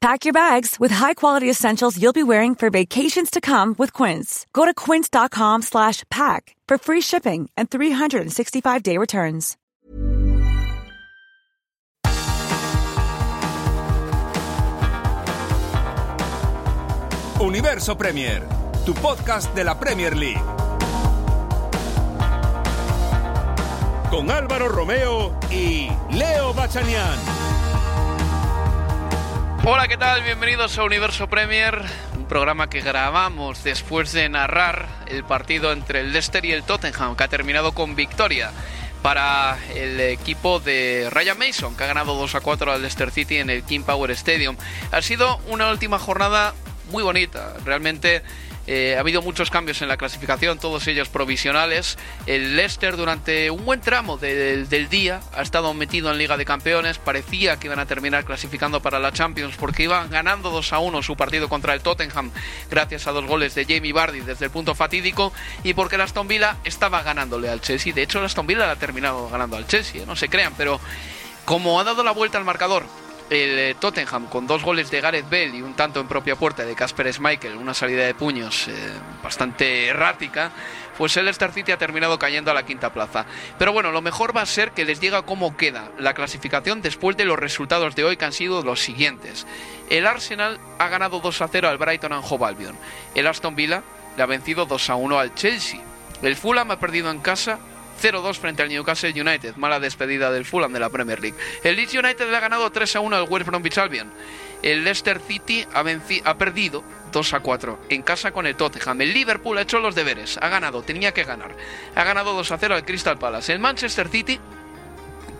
Pack your bags with high-quality essentials you'll be wearing for vacations to come with Quince. Go to quince.com slash pack for free shipping and 365-day returns. Universo Premier, tu podcast de la Premier League. Con Álvaro Romeo y Leo Bachanian. Hola, ¿qué tal? Bienvenidos a Universo Premier, un programa que grabamos después de narrar el partido entre el Leicester y el Tottenham, que ha terminado con victoria para el equipo de Ryan Mason, que ha ganado 2 a 4 al Leicester City en el King Power Stadium. Ha sido una última jornada muy bonita, realmente eh, ha habido muchos cambios en la clasificación, todos ellos provisionales. El Leicester durante un buen tramo del, día ha estado metido en Liga de Campeones. Parecía que iban a terminar clasificando para la Champions porque iban ganando 2 a 1 su partido contra el Tottenham gracias a dos goles de Jamie Vardy desde el punto fatídico y porque el Aston Villa estaba ganándole al Chelsea. De hecho, el Aston Villa ha terminado ganando al Chelsea, ¿eh? no se crean, pero como ha dado la vuelta al marcador el eh, Tottenham con dos goles de Gareth Bale y un tanto en propia puerta de Casper Schmeichel, una salida de puños eh, bastante errática, pues el Leicester City ha terminado cayendo a la quinta plaza. Pero bueno, lo mejor va a ser que les diga cómo queda la clasificación después de los resultados de hoy que han sido los siguientes. El Arsenal ha ganado 2 a 0 al Brighton and Hove Albion. El Aston Villa le ha vencido 2 a 1 al Chelsea. El Fulham ha perdido en casa 0-2 frente al Newcastle United. Mala despedida del Fulham de la Premier League. El Leeds United le ha ganado 3-1 al West Bromwich Albion. El Leicester City ha, ha perdido 2 a 4 en casa con el Tottenham. El Liverpool ha hecho los deberes, ha ganado, tenía que ganar. Ha ganado 2 a 0 al Crystal Palace. El Manchester City,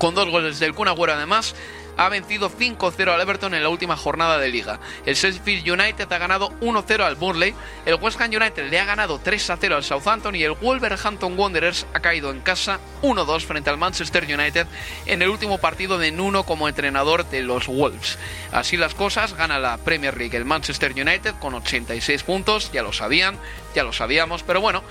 con dos goles del Kun además, ha vencido 5-0 al Everton en la última jornada de liga. El Sheffield United ha ganado 1-0 al Burnley, el West Ham United le ha ganado 3-0 al Southampton y el Wolverhampton Wanderers ha caído en casa 1-2 frente al Manchester United en el último partido de Nuno como entrenador de los Wolves. Así las cosas, gana la Premier League el Manchester United con 86 puntos, ya lo sabían, ya lo sabíamos, pero bueno,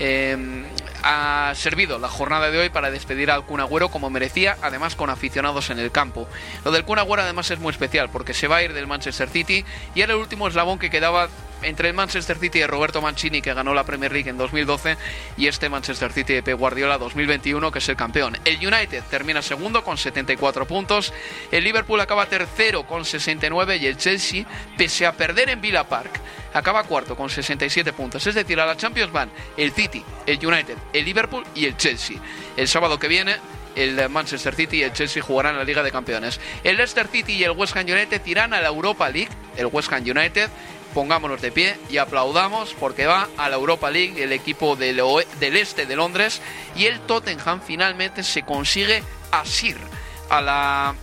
eh, ha servido la jornada de hoy para despedir al Kun Agüero como merecía, además con aficionados en el campo. Lo del Kun Agüero además es muy especial porque se va a ir del Manchester City y era el último eslabón que quedaba entre el Manchester City de Roberto Mancini que ganó la Premier League en 2012 y este Manchester City de Pep Guardiola 2021 que es el campeón. El United termina segundo con 74 puntos, el Liverpool acaba tercero con 69 y el Chelsea, pese a perder en Villa Park, acaba cuarto con 67 puntos. Es decir, a la Champions van el City, el United, el Liverpool y el Chelsea. El sábado que viene el Manchester City y el Chelsea jugarán la Liga de Campeones. El Leicester City y el West Ham United irán a la Europa League, el West Ham United. Pongámonos de pie y aplaudamos porque va a la Europa League el equipo del, del este de Londres y el Tottenham finalmente se consigue asir a la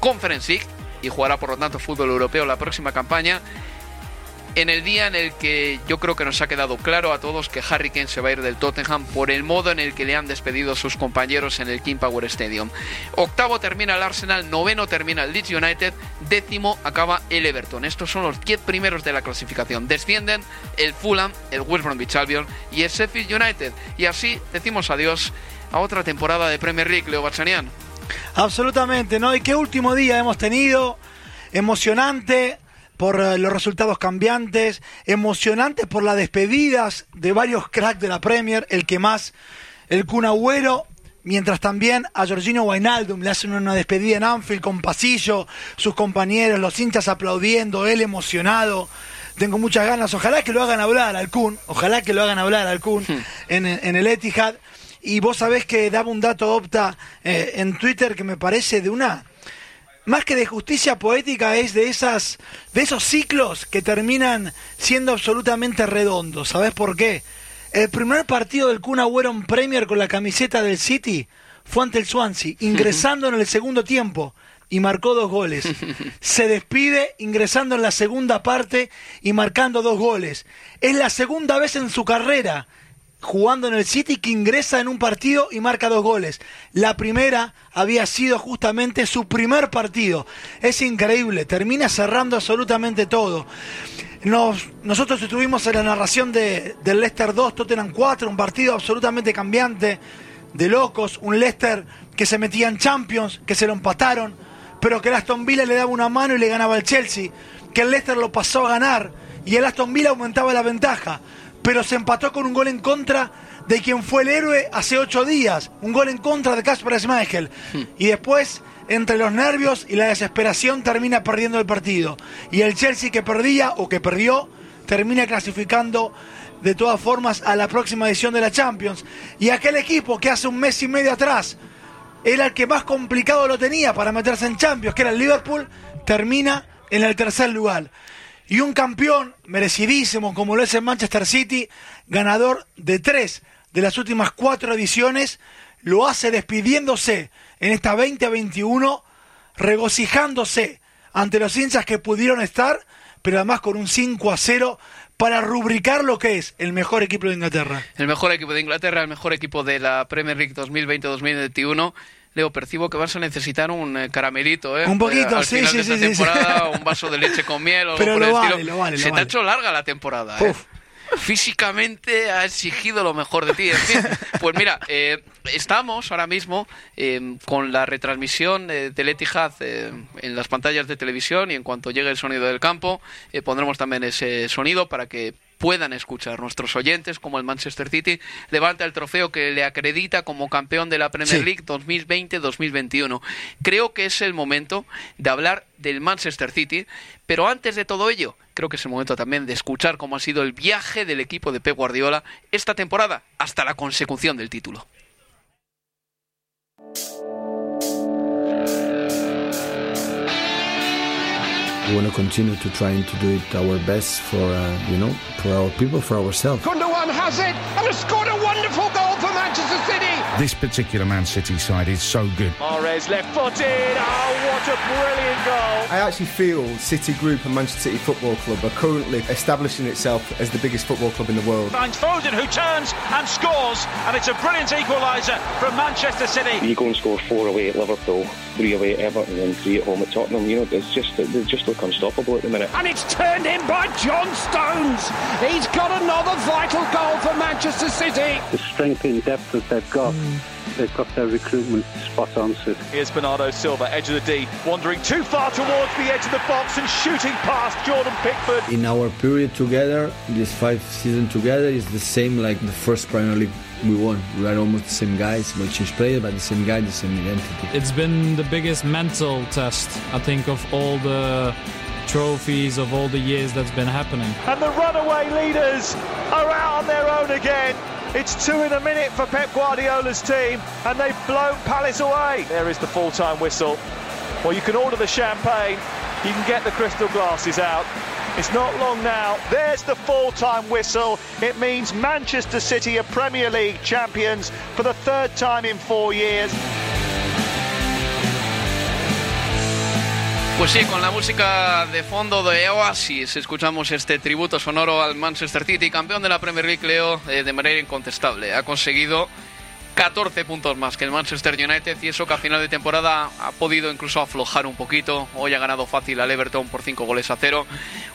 Conference League y jugará por lo tanto fútbol europeo la próxima campaña en el día en el que yo creo que nos ha quedado claro a todos que Harry Kane se va a ir del Tottenham por el modo en el que le han despedido sus compañeros en el King Power Stadium. Octavo termina el Arsenal, noveno termina el Leeds United, décimo acaba el Everton. Estos son los 10 primeros de la clasificación. Descienden el Fulham, el West Bromwich Albion y el Sheffield United. Y así decimos adiós a otra temporada de Premier League, Leo Bachanian. Absolutamente, ¿no? Y qué último día hemos tenido, emocionante, por eh, los resultados cambiantes, emocionantes por las despedidas de varios cracks de la Premier, el que más, el Kun Agüero, mientras también a Jorginho Wijnaldum le hacen una despedida en Anfield con pasillo, sus compañeros, los hinchas aplaudiendo, él emocionado. Tengo muchas ganas, ojalá que lo hagan hablar al Kun, ojalá que lo hagan hablar al Kun en, en el Etihad. y vos sabés que daba un dato opta eh, en Twitter que me parece de una más que de justicia poética es de esas de esos ciclos que terminan siendo absolutamente redondos. ¿Sabés por qué? El primer partido del Kun Agüero en Premier con la camiseta del City fue ante el Swansea, ingresando en el segundo tiempo y marcó dos goles. Se despide ingresando en la segunda parte y marcando dos goles. Es la segunda vez en su carrera jugando en el City que ingresa en un partido y marca dos goles. La primera había sido justamente su primer partido. Es increíble, termina cerrando absolutamente todo. Nos, nosotros estuvimos en la narración de, del Leicester 2, Tottenham 4, un partido absolutamente cambiante, de locos, un Leicester que se metía en Champions, que se lo empataron, pero que el Aston Villa le daba una mano y le ganaba al Chelsea, que el Leicester lo pasó a ganar y el Aston Villa aumentaba la ventaja pero se empató con un gol en contra de quien fue el héroe hace ocho días, un gol en contra de Kasper Schmeichel. Y después, entre los nervios y la desesperación, termina perdiendo el partido. Y el Chelsea que perdía o que perdió, termina clasificando de todas formas a la próxima edición de la Champions. Y aquel equipo que hace un mes y medio atrás era el que más complicado lo tenía para meterse en Champions, que era el Liverpool, termina en el tercer lugar y un campeón merecidísimo como lo es el Manchester City, ganador de tres de las últimas cuatro ediciones, lo hace despidiéndose en esta 2021, regocijándose ante los hinchas que pudieron estar, pero además con un 5 a 0 para rubricar lo que es el mejor equipo de Inglaterra. El mejor equipo de Inglaterra, el mejor equipo de la Premier League 2020-2021 Leo, percibo que vas a necesitar un eh, caramelito, ¿eh? Un poquito, Al sí, final sí, de sí, esta sí, temporada, un vaso de leche con miel o Pero algo por lo el vale, estilo. lo vale, lo Se te ha hecho larga la temporada, ¿eh? Uf. Físicamente ha exigido lo mejor de ti. En fin, pues mira, eh, estamos ahora mismo eh, con la retransmisión eh, del Etihad en las pantallas de televisión y en cuanto llegue el sonido del campo eh, pondremos también ese sonido para que puedan escuchar nuestros oyentes como el Manchester City levanta el trofeo que le acredita como campeón de la Premier Sí. League 2020-2021. Creo que es el momento de hablar del Manchester City, pero antes de todo ello, creo que es el momento también de escuchar cómo ha sido el viaje del equipo de Pep Guardiola esta temporada hasta la consecución del título. We want to continue to trying to do it our best for uh, you know for our people, for ourselves. Gundogan has it and has scored a wonderful goal for Manchester City. This particular Man City side is so good. Mares left footed. Oh, what a brilliant goal. I actually feel City Group and Manchester City Football Club are currently establishing itself as the biggest football club in the world. finds Foden who turns and scores and it's a brilliant equaliser from Manchester City. You go and score four away at Liverpool, three away at Everton, and three at home at Tottenham. You know, it's just they just look unstoppable at the minute. And it's turned in by John Stones. He's got another vital goal for Manchester City. the strength and depth that they've got. Mm. They've got their recruitment spot on, Sid. Here's Bernardo Silva, edge of the D, wandering too far towards the edge of the box and shooting past Jordan Pickford. In our period together, this five season together is the same like the first Premier League we won. We are almost the same guys, we change players, but the same guy, the same identity. It's been the biggest mental test, I think, of all the trophies of all the years that's been happening. And the runaway leaders are out on their own again. It's two in a minute for Pep Guardiola's team, and they've blown Palace away. There is the full-time whistle. Well, you can order the champagne, you can get the crystal glasses out. It's not long now. There's the full-time whistle. It means Manchester City are Premier League champions for the third time in four years. Pues sí, con la música de fondo de Oasis escuchamos este tributo sonoro al Manchester City, campeón de la Premier League, Leo, eh, de manera incontestable. Ha conseguido 14 puntos más que el Manchester United y eso que a final de temporada ha podido incluso aflojar un poquito. Hoy ha ganado fácil al Everton por 5 goles a 0.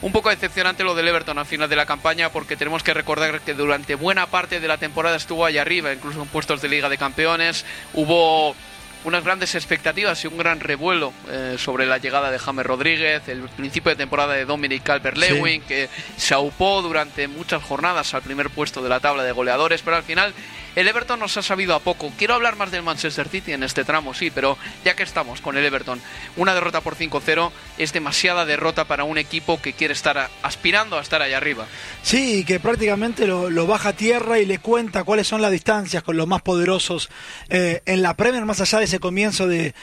Un poco decepcionante lo del Everton al final de la campaña porque tenemos que recordar que durante buena parte de la temporada estuvo allá arriba, incluso en puestos de Liga de Campeones. Hubo unas grandes expectativas y un gran revuelo eh, sobre la llegada de James Rodríguez, el principio de temporada de Dominic Calvert-Lewin, que se aupó durante muchas jornadas al primer puesto de la tabla de goleadores, pero al final El Everton nos ha sabido a poco. Quiero hablar más del Manchester City en este tramo, sí, pero ya que estamos con el Everton, una derrota por 5-0 es demasiada derrota para un equipo que quiere estar aspirando a estar allá arriba. Sí, que prácticamente lo, baja a tierra y le cuenta cuáles son las distancias con los más poderosos eh, en la Premier, más allá de ese comienzo de,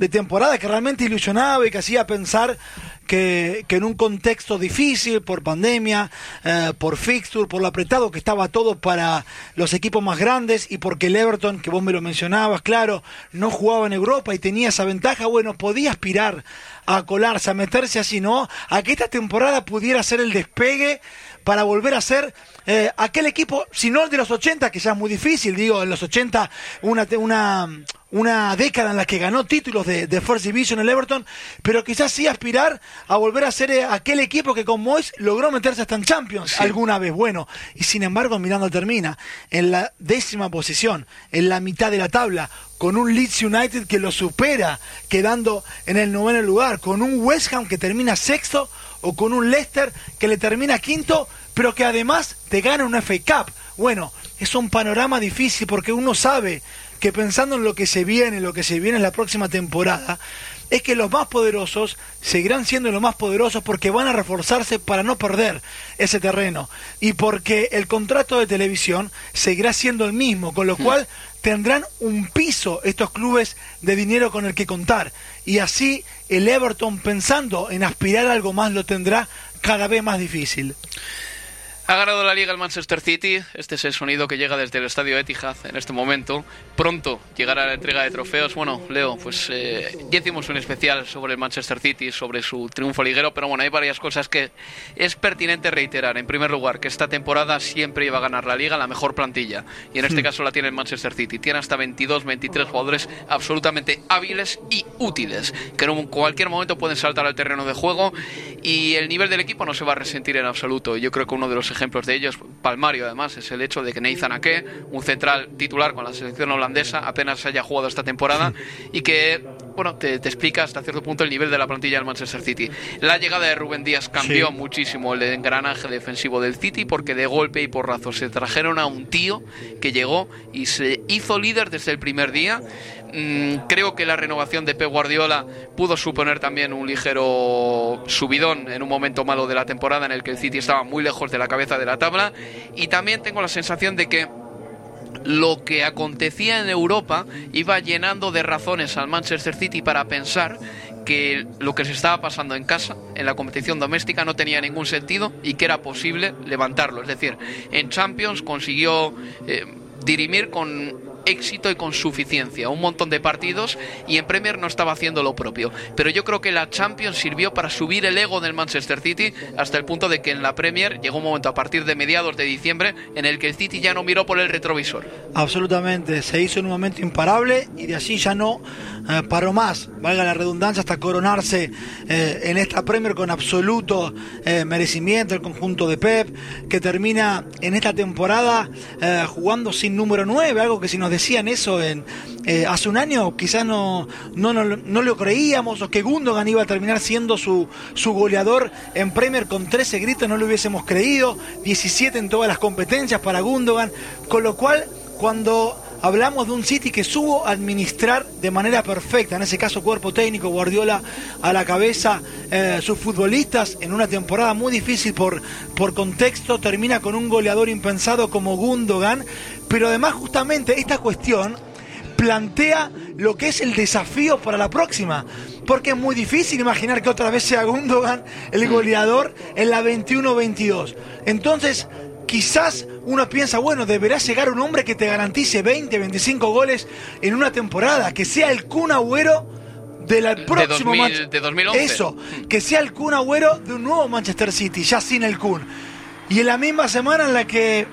de temporada que realmente ilusionaba y que hacía pensar que, en un contexto difícil por pandemia, eh, por fixture, por lo apretado que estaba todo para los equipos más grandes y porque el Everton, que vos me lo mencionabas, claro, no jugaba en Europa y tenía esa ventaja, bueno, podía aspirar a colarse, a meterse así, ¿no? A que esta temporada pudiera ser el despegue para volver a ser eh, aquel equipo, si no el de los 80, que ya es muy difícil, digo, en los 80 una, una, una década en la que ganó títulos de, de First Division el Everton, pero quizás sí aspirar a volver a ser eh, aquel equipo que con Moyes logró meterse hasta en Champions alguna vez. Bueno, y sin embargo, mirando termina en la décima posición, en la mitad de la tabla, con un Leeds United que lo supera, quedando en el noveno lugar, con un West Ham que termina sexto o con un Leicester que le termina quinto, pero que además te gana un FA Cup. Bueno, es un panorama difícil porque uno sabe que pensando en lo que se viene, lo que se viene en la próxima temporada, es que los más poderosos seguirán siendo los más poderosos porque van a reforzarse para no perder ese terreno y porque el contrato de televisión seguirá siendo el mismo, con lo hmm. cual tendrán un piso estos clubes de dinero con el que contar y así el Everton pensando en aspirar a algo más lo tendrá cada vez más difícil. Ha ganado la liga el Manchester City. Este es el sonido que llega desde el estadio Etihad en este momento. Pronto llegará la entrega de trofeos. Bueno, Leo, pues eh, ya hicimos un especial sobre el Manchester City, sobre su triunfo liguero, pero bueno, hay varias cosas que es pertinente reiterar. En primer lugar, que esta temporada siempre iba a ganar la liga la mejor plantilla. Y en este hmm. caso la tiene el Manchester City. Tiene hasta 22, 23 jugadores absolutamente hábiles y útiles, que en cualquier momento pueden saltar al terreno de juego y el nivel del equipo no se va a resentir en absoluto. Yo creo que uno de los ejemplos de ellos, palmario además, es el hecho de que Nathan Ake, un central titular con la selección holandesa, apenas haya jugado esta temporada y que bueno, te, explica hasta cierto punto el nivel de la plantilla del Manchester City. La llegada de Rubén Díaz cambió muchísimo el engranaje defensivo del City porque de golpe y porrazo se trajeron a un tío que llegó y se hizo líder desde el primer día. Mm, creo que la renovación de Pep Guardiola pudo suponer también un ligero subidón en un momento malo de la temporada en el que el City estaba muy lejos de la cabeza de la tabla y también tengo la sensación de que lo que acontecía en Europa iba llenando de razones al Manchester City para pensar que lo que se estaba pasando en casa, en la competición doméstica, no tenía ningún sentido y que era posible levantarlo. Es decir, en Champions consiguió eh, dirimir con éxito y con suficiencia, un montón de partidos y en Premier no estaba haciendo lo propio. Pero yo creo que la Champions sirvió para subir el ego del Manchester City hasta el punto de que en la Premier llegó un momento a partir de mediados de diciembre en el que el City ya no miró por el retrovisor. Absolutamente, se hizo en un momento imparable y de así ya no eh, paró más, valga la redundancia, hasta coronarse eh, en esta Premier con absoluto eh, merecimiento el conjunto de Pep, que termina en esta temporada jugando sin número 9, algo que si nos decían eso en, eh, hace un año, quizás no, no, no, lo creíamos, o que Gundogan iba a terminar siendo su, su goleador en Premier con 13 gritos, no lo hubiésemos creído, 17 en todas las competencias para Gundogan, con lo cual cuando hablamos de un City que supo administrar de manera perfecta, en ese caso cuerpo técnico, Guardiola a la cabeza, eh, sus futbolistas en una temporada muy difícil por, por contexto, termina con un goleador impensado como Gundogan, pero además justamente esta cuestión plantea lo que es el desafío para la próxima. Porque es muy difícil imaginar que otra vez sea Gundogan el goleador en la 21-22. Entonces, quizás uno piensa, bueno, deberá llegar un hombre que te garantice 20, 25 goles en una temporada, que sea el Kun Agüero del próximo de, de 2011. Eso, que sea el Kun Agüero de un nuevo Manchester City, ya sin el Kun. Y en la misma semana en la que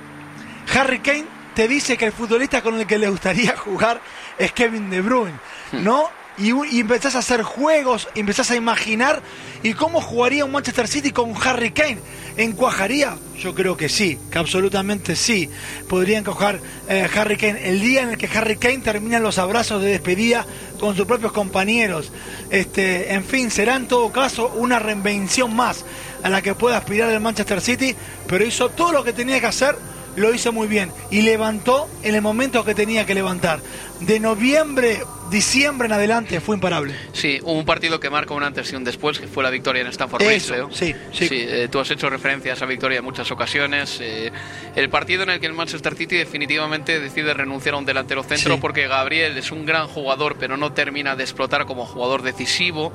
Harry Kane te dice que el futbolista con el que le gustaría jugar es Kevin De Bruyne, ¿no? Y, y, empezás a hacer juegos, empezás a imaginar y cómo jugaría un Manchester City con Harry Kane. ¿Encuajaría? Yo creo que sí, que absolutamente sí. Podría encajar eh, Harry Kane el día en el que Harry Kane termina los abrazos de despedida con sus propios compañeros. Este, en fin, será en todo caso una reinvención más a la que pueda aspirar el Manchester City, pero hizo todo lo que tenía que hacer lo hizo muy bien y levantó en el momento que tenía que levantar. De noviembre, diciembre en adelante fue imparable. Sí, un partido que marca un antes y un después, que fue la victoria en Stanford Bridge, Eso, Leo. sí, sí. eh, tú has hecho referencia a esa victoria en muchas ocasiones. eh, el partido en el que el Manchester City definitivamente decide renunciar a un delantero centro Sí. porque Gabriel es un gran jugador, pero no termina de explotar como jugador decisivo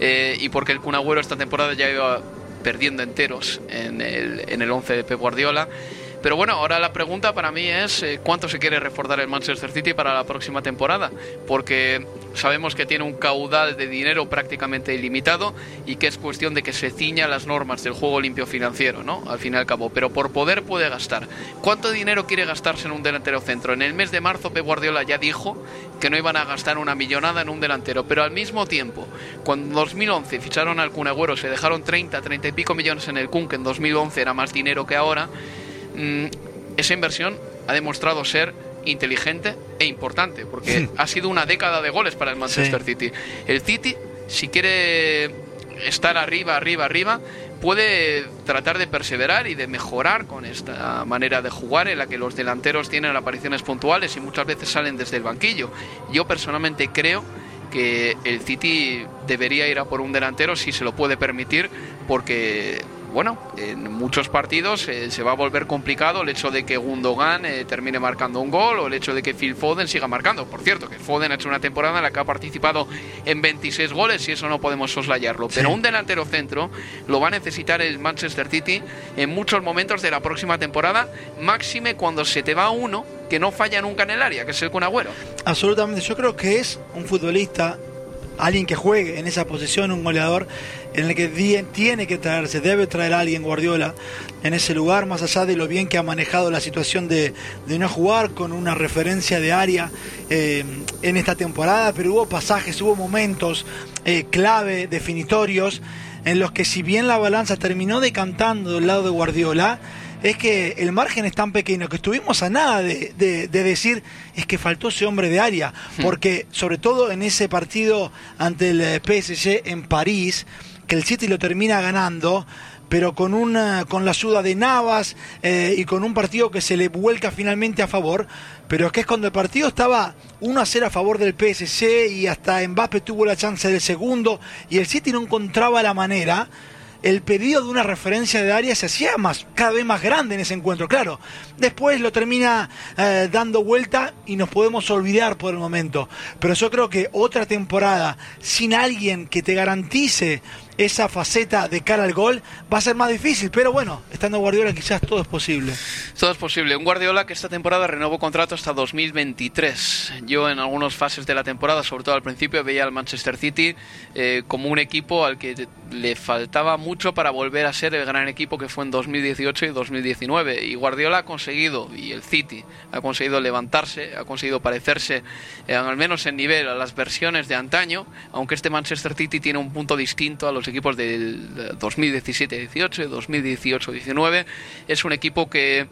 eh, y porque el Kun Agüero esta temporada ya iba perdiendo enteros en el, en el 11 de Pep Guardiola. Pero bueno, ahora la pregunta para mí es eh, cuánto se quiere reforzar el Manchester City para la próxima temporada, porque sabemos que tiene un caudal de dinero prácticamente ilimitado y que es cuestión de que se ciña las normas del juego limpio financiero, ¿no? Al fin y al cabo, pero por poder puede gastar. ¿Cuánto dinero quiere gastarse en un delantero centro? En el mes de marzo Pep Guardiola ya dijo que no iban a gastar una millonada en un delantero, pero al mismo tiempo, cuando en 2011 ficharon al Kun Agüero, se dejaron 30, 30 y pico millones en el Kun, que en 2011 era más dinero que ahora, mm, esa inversión ha demostrado ser inteligente e importante, porque ha sido una década de goles para el Manchester City. El City, si quiere estar arriba, arriba, arriba, puede tratar de perseverar y de mejorar con esta manera de jugar en la que los delanteros tienen apariciones puntuales y muchas veces salen desde el banquillo. Yo personalmente creo que el City debería ir a por un delantero si se lo puede permitir, porque bueno, en muchos partidos eh, se va a volver complicado el hecho de que Gundogan eh, termine marcando un gol o el hecho de que Phil Foden siga marcando. Por cierto, que Foden ha hecho una temporada en la que ha participado en 26 goles y eso no podemos soslayarlo. Pero un delantero centro lo va a necesitar el Manchester City en muchos momentos de la próxima temporada, máxime cuando se te va uno que no falla nunca en el área, que es el Kun Agüero. Absolutamente, yo creo que es un futbolista, alguien que juegue en esa posición, un goleador, en el que tiene que traerse, debe traer a alguien Guardiola en ese lugar, más allá de lo bien que ha manejado la situación de, de no jugar con una referencia de área eh, en esta temporada, pero hubo pasajes, hubo momentos eh, clave, definitorios, en los que si bien la balanza terminó decantando del lado de Guardiola, es que el margen es tan pequeño que estuvimos a nada de, de- de decir es que faltó ese hombre de área, porque sobre todo en ese partido ante el eh, PSG en París, que el City lo termina ganando, pero con una con la ayuda de Navas eh, y con un partido que se le vuelca finalmente a favor, pero es que es cuando el partido estaba 1 a 0 a favor del PSG y hasta Mbappé tuvo la chance del segundo y el City no encontraba la manera el pedido de una referencia de área se hacía más, cada vez más grande en ese encuentro, claro. Después lo termina eh, dando vuelta y nos podemos olvidar por el momento. Pero yo creo que otra temporada sin alguien que te garantice esa faceta de cara al gol va a ser más difícil. Pero bueno, estando Guardiola quizás todo es posible. Todo es posible. Un Guardiola que esta temporada renovó contrato hasta 2023. Yo en algunas fases de la temporada, sobre todo al principio, veía al Manchester City eh, como un equipo al que le faltaba mucho para volver a ser el gran equipo que fue en 2018 y 2019. Y Guardiola ha conseguido, y el City ha conseguido levantarse, ha conseguido parecerse, eh, al menos en nivel, a las versiones de antaño, aunque este Manchester City tiene un punto distinto a los equipos del 2017-18, 2018-19. Es un equipo que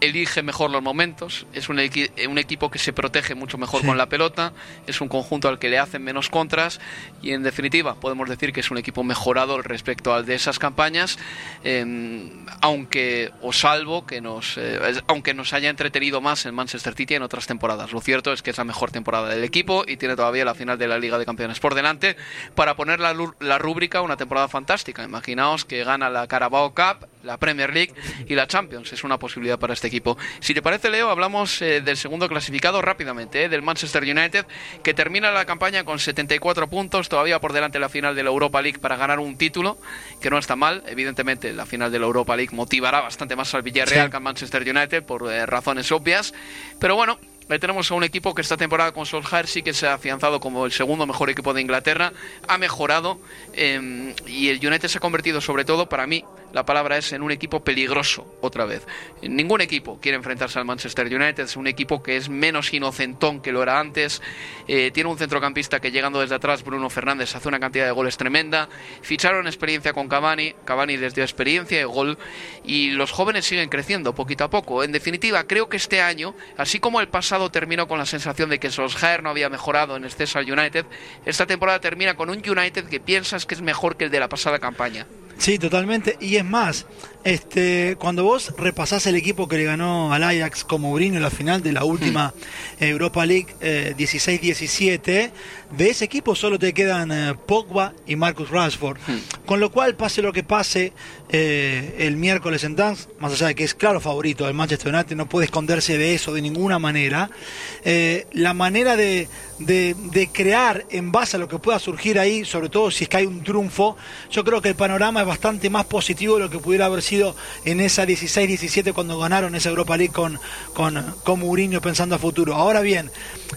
elige mejor los momentos, es un, equi- eh, un equipo que se protege mucho mejor Sí. con la pelota, es un conjunto al que le hacen menos contras y en definitiva podemos decir que es un equipo mejorado respecto al de esas campañas, eh, aunque o salvo que nos, eh, aunque nos haya entretenido más en Manchester City en otras temporadas. Lo cierto es que es la mejor temporada del equipo y tiene todavía la final de la Liga de Campeones por delante para poner la, la rúbrica una temporada fantástica. Imaginaos que gana la Carabao Cup, la Premier League y la Champions. Es una posibilidad para este equipo. Si te parece, Leo, hablamos eh, del segundo clasificado rápidamente, eh, del Manchester United, que termina la campaña con 74 puntos, todavía por delante de la final de la Europa League para ganar un título, que no está mal. Evidentemente, la final de la Europa League motivará bastante más al Villarreal Sí. que al Manchester United por eh, razones obvias. Pero bueno, Ahí tenemos a un equipo que esta temporada con Solskjaer sí que se ha afianzado como el segundo mejor equipo de Inglaterra, ha mejorado eh, y el United se ha convertido sobre todo, para mí, la palabra es en un equipo peligroso otra vez. Ningún equipo quiere enfrentarse al Manchester United, es un equipo que es menos inocentón que lo era antes, eh, tiene un centrocampista que llegando desde atrás, Bruno Fernández, hace una cantidad de goles tremenda, ficharon experiencia con Cavani, Cavani les dio experiencia y gol y los jóvenes siguen creciendo poquito a poco. En definitiva, creo que este año, así como el pasado terminó con la sensación de que Solskjaer no había mejorado en exceso al United, esta temporada termina con un United que piensas que es mejor que el de la pasada campaña. Sí, totalmente. Y es más, este, cuando vos repasás el equipo que le ganó al Ajax como Mourinho en la final de la última Europa League eh, 16-17, de ese equipo solo te quedan eh, Pogba y Marcus Rashford. Con lo cual, pase lo que pase eh, el miércoles en Dance, más allá de que es claro favorito del Manchester United, no puede esconderse de eso de ninguna manera, eh, la manera de, de, de crear en base a lo que pueda surgir ahí, sobre todo si es que hay un triunfo, yo creo que el panorama es bastante más positivo de lo que pudiera haber sido en esa 16-17 cuando ganaron esa Europa League con, con, con Mourinho pensando a futuro. Ahora bien,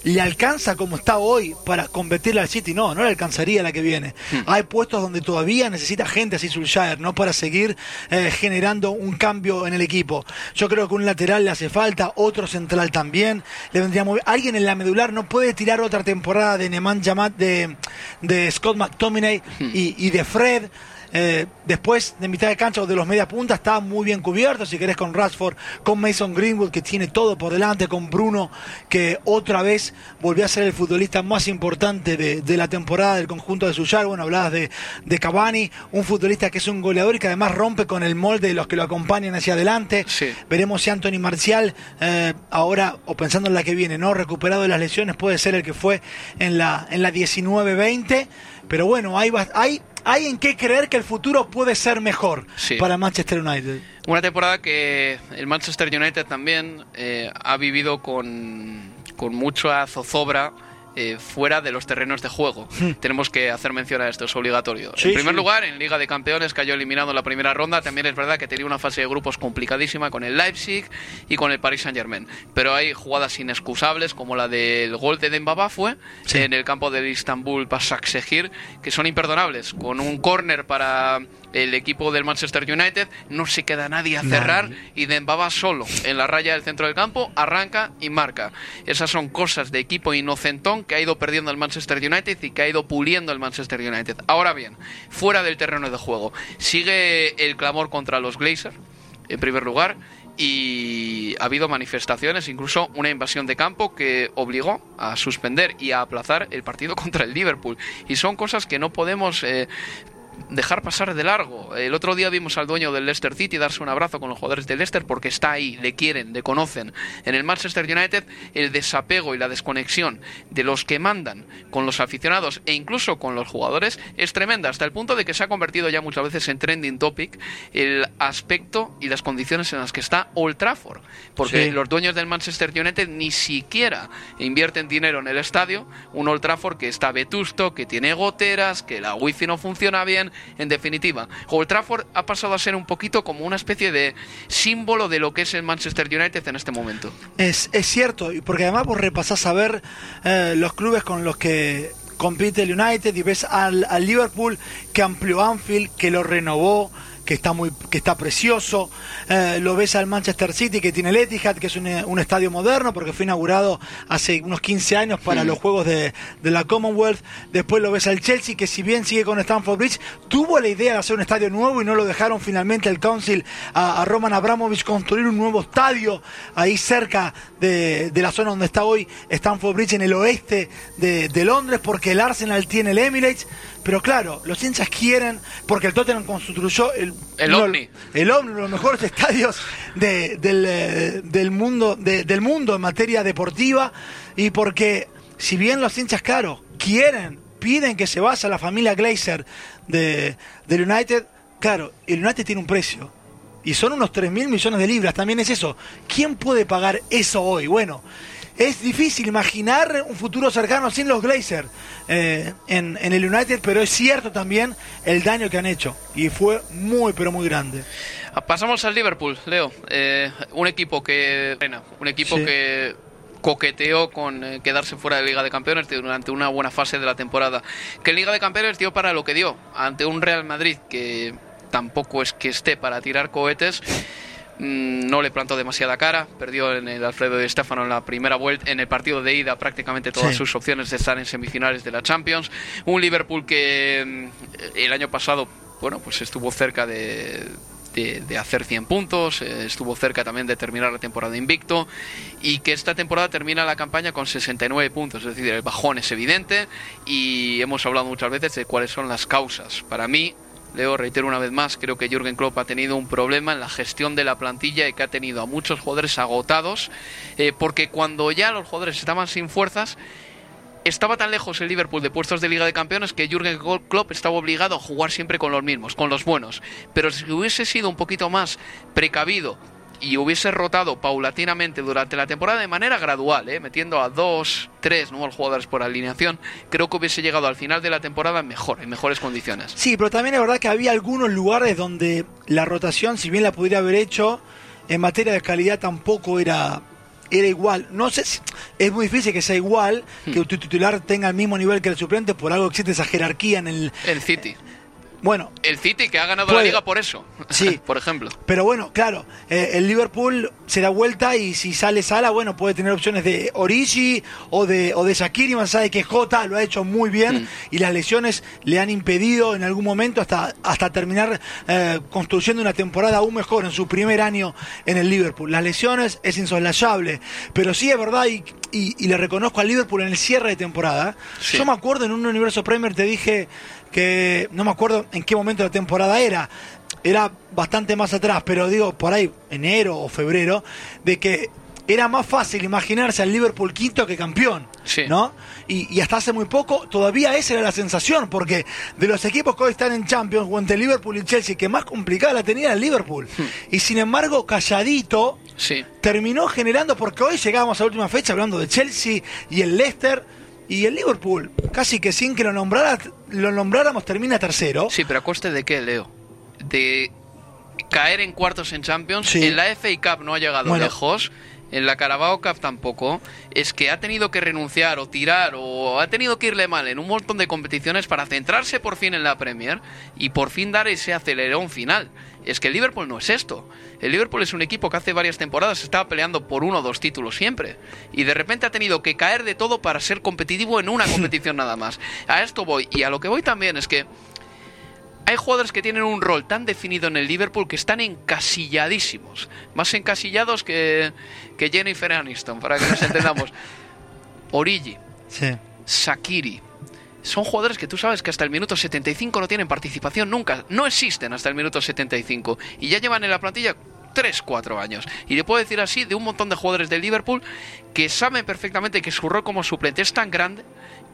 ¿le alcanza como está hoy para competirle al City? No, no le alcanzaría la que viene. Hay puestos donde todavía necesita gente así Solskjaer, ¿no? Para seguir eh, generando un cambio en el equipo. Yo creo que un lateral le hace falta, otro central también. Le vendría muy. Alguien en la medular no puede tirar otra temporada de Neman Yamat, de, de Scott McTominay y, y de Fred. Eh, después de mitad de cancha o de los media punta está muy bien cubierto, si querés con Rashford, con Mason Greenwood que tiene todo por delante, con Bruno que otra vez volvió a ser el futbolista más importante de, de la temporada del conjunto de Suyar, bueno, hablabas de, de Cavani, un futbolista que es un goleador y que además rompe con el molde de los que lo acompañan hacia adelante. Veremos si Anthony Marcial eh, ahora, o pensando en la que viene, no recuperado de las lesiones, puede ser el que fue en la, en la 19-20, pero bueno, hay, hay hay en qué creer que el futuro puede ser mejor para Manchester United. Una temporada que el Manchester United también eh, ha vivido con, con mucha zozobra eh, fuera de los terrenos de juego. Tenemos que hacer mención a esto, es obligatorio. Sí, en primer sí. lugar, en Liga de Campeones cayó eliminado en la primera ronda. También es verdad que tenía una fase de grupos complicadísima con el Leipzig y con el Paris Saint-Germain. Pero hay jugadas inexcusables, como la del gol de Dembaba fue en el campo del Istanbul Başakşehir, que son imperdonables. Con un córner para el equipo del Manchester United, no se queda nadie a cerrar y Dembaba solo en la raya del centro del campo arranca y marca. Esas son cosas de equipo inocentón que ha ido perdiendo el Manchester United y que ha ido puliendo el Manchester United. Ahora bien, fuera del terreno de juego, sigue el clamor contra los Glazers, en primer lugar, y ha habido manifestaciones, incluso una invasión de campo que obligó a suspender y a aplazar el partido contra el Liverpool. Y son cosas que no podemos eh, dejar pasar de largo. El otro día vimos al dueño del Leicester City darse un abrazo con los jugadores del Leicester porque está ahí, le quieren, le conocen. En el Manchester United el desapego y la desconexión de los que mandan con los aficionados e incluso con los jugadores es tremenda, hasta el punto de que se ha convertido ya muchas veces en trending topic el aspecto y las condiciones en las que está Old Trafford. Porque Sí. los dueños del Manchester United ni siquiera invierten dinero en el estadio, un Old Trafford que está vetusto, que tiene goteras, que la wifi no funciona bien, en definitiva, Old Trafford ha pasado a ser un poquito como una especie de símbolo de lo que es el Manchester United en este momento. Es, es cierto, porque además vos repasás a ver eh, los clubes con los que compite el United y ves al Liverpool que amplió Anfield, que lo renovó, que está muy que está precioso, eh, lo ves al Manchester City que tiene el Etihad, que es un, eh, un estadio moderno porque fue inaugurado hace unos 15 años para los Juegos de, de la Commonwealth, después lo ves al Chelsea que si bien sigue con Stamford Bridge, tuvo la idea de hacer un estadio nuevo y no lo dejaron finalmente el Council a, a Roman Abramovich construir un nuevo estadio ahí cerca de, de la zona donde está hoy Stamford Bridge en el oeste de, de Londres porque el Arsenal tiene el Emirates pero claro, los hinchas quieren, porque el Tottenham construyó el, El uno- Omni. el uno de los mejores estadios de- del, eh, del mundo, de- del mundo en materia deportiva, y porque si bien los hinchas, claro, quieren, piden que se vaya la familia Glazer de, del United, claro, el United tiene un precio. Y son unos 3 mil millones de libras, también es eso. ¿Quién puede pagar eso hoy? Bueno, es difícil imaginar un futuro cercano sin los Glazer eh, en, en el United, pero es cierto también el daño que han hecho. Y fue muy, pero muy grande. Pasamos al Liverpool, Leo. Eh, un equipo que. Un equipo Sí. que coqueteó con eh, quedarse fuera de Liga de Campeones durante una buena fase de la temporada. Que Liga de Campeones dio para lo que dio, ante un Real Madrid que tampoco es que esté para tirar cohetes. Mm, No le plantó demasiada cara, perdió en el Alfredo de Stefano en la primera vuelta, en el partido de ida prácticamente todas Sí. sus opciones de estar en semifinales de la Champions. Un Liverpool que mm, el año pasado, bueno, pues estuvo cerca de, de, de hacer 100 puntos, eh, estuvo cerca también de terminar la temporada invicto y que esta temporada termina la campaña con 69 puntos, es decir, el bajón es evidente y hemos hablado muchas veces de cuáles son las causas. Para mí, Leo, reitero una vez más, creo que Jürgen Klopp ha tenido un problema en la gestión de la plantilla y que ha tenido a muchos jugadores agotados, eh, porque cuando ya los jugadores estaban sin fuerzas, estaba tan lejos el Liverpool de puestos de Liga de Campeones que Jürgen Klopp estaba obligado a jugar siempre con los mismos, con los buenos. Pero si hubiese sido un poquito más precavido y hubiese rotado paulatinamente durante la temporada de manera gradual, ¿eh? metiendo a dos, tres nuevos jugadores por alineación, creo que hubiese llegado al final de la temporada mejor, en mejores condiciones. Sí, pero también es verdad que había algunos lugares donde la rotación, si bien la pudiera haber hecho, en materia de calidad tampoco era era igual. No sé si es muy difícil que sea igual, que tu titular tenga el mismo nivel que el suplente, por algo existe esa jerarquía en el... El City. Bueno. El City que ha ganado la liga por eso. Sí. por ejemplo. Pero bueno, claro, eh, el Liverpool se da vuelta y si sale Sala, bueno, puede tener opciones de Origi o de, o de Shakiri, más allá de que Jota lo ha hecho muy bien Mm. y las lesiones le han impedido en algún momento hasta, hasta terminar eh, construyendo una temporada aún mejor en su primer año en el Liverpool. Las lesiones es insoslayable, pero sí es verdad y, y- y le reconozco al Liverpool en el cierre de temporada. Yo me acuerdo en un universo Premier te dije que no me acuerdo en qué momento de la temporada era, era bastante más atrás, pero digo por ahí, enero o febrero, de que era más fácil imaginarse al Liverpool quinto que campeón, ¿no? Y, y hasta hace muy poco todavía esa era la sensación, porque de los equipos que hoy están en Champions, o entre Liverpool y Chelsea, que más complicada la tenía el Liverpool. Y sin embargo, calladito, Sí. terminó generando, porque hoy llegamos a la última fecha hablando de Chelsea y el Leicester y el Liverpool, casi que sin que lo, nombrara, lo nombráramos, termina tercero. Sí, pero a coste de qué, Leo? De caer en cuartos en Champions. Sí. En la FA Cup no ha llegado Bueno. lejos. En la Carabao Cup tampoco. Es que ha tenido que renunciar o tirar o ha tenido que irle mal en un montón de competiciones para centrarse por fin en la Premier y por fin dar ese acelerón final. Es que el Liverpool no es esto. El Liverpool es un equipo que hace varias temporadas estaba peleando por uno o dos títulos siempre. Y de repente ha tenido que caer de todo para ser competitivo en una competición nada más. A esto voy. Y a lo que voy también es que hay jugadores que tienen un rol tan definido en el Liverpool que están encasilladísimos. Más encasillados que, que Jennifer Aniston, para que nos entendamos. Origi, Sí. Sakiri. Son jugadores que tú sabes que hasta el minuto 75 no tienen participación nunca. No existen hasta el minuto 75. Y ya llevan en la plantilla 3, 4 años. Y le puedo decir así de un montón de jugadores del Liverpool que saben perfectamente que su rol como suplente es tan grande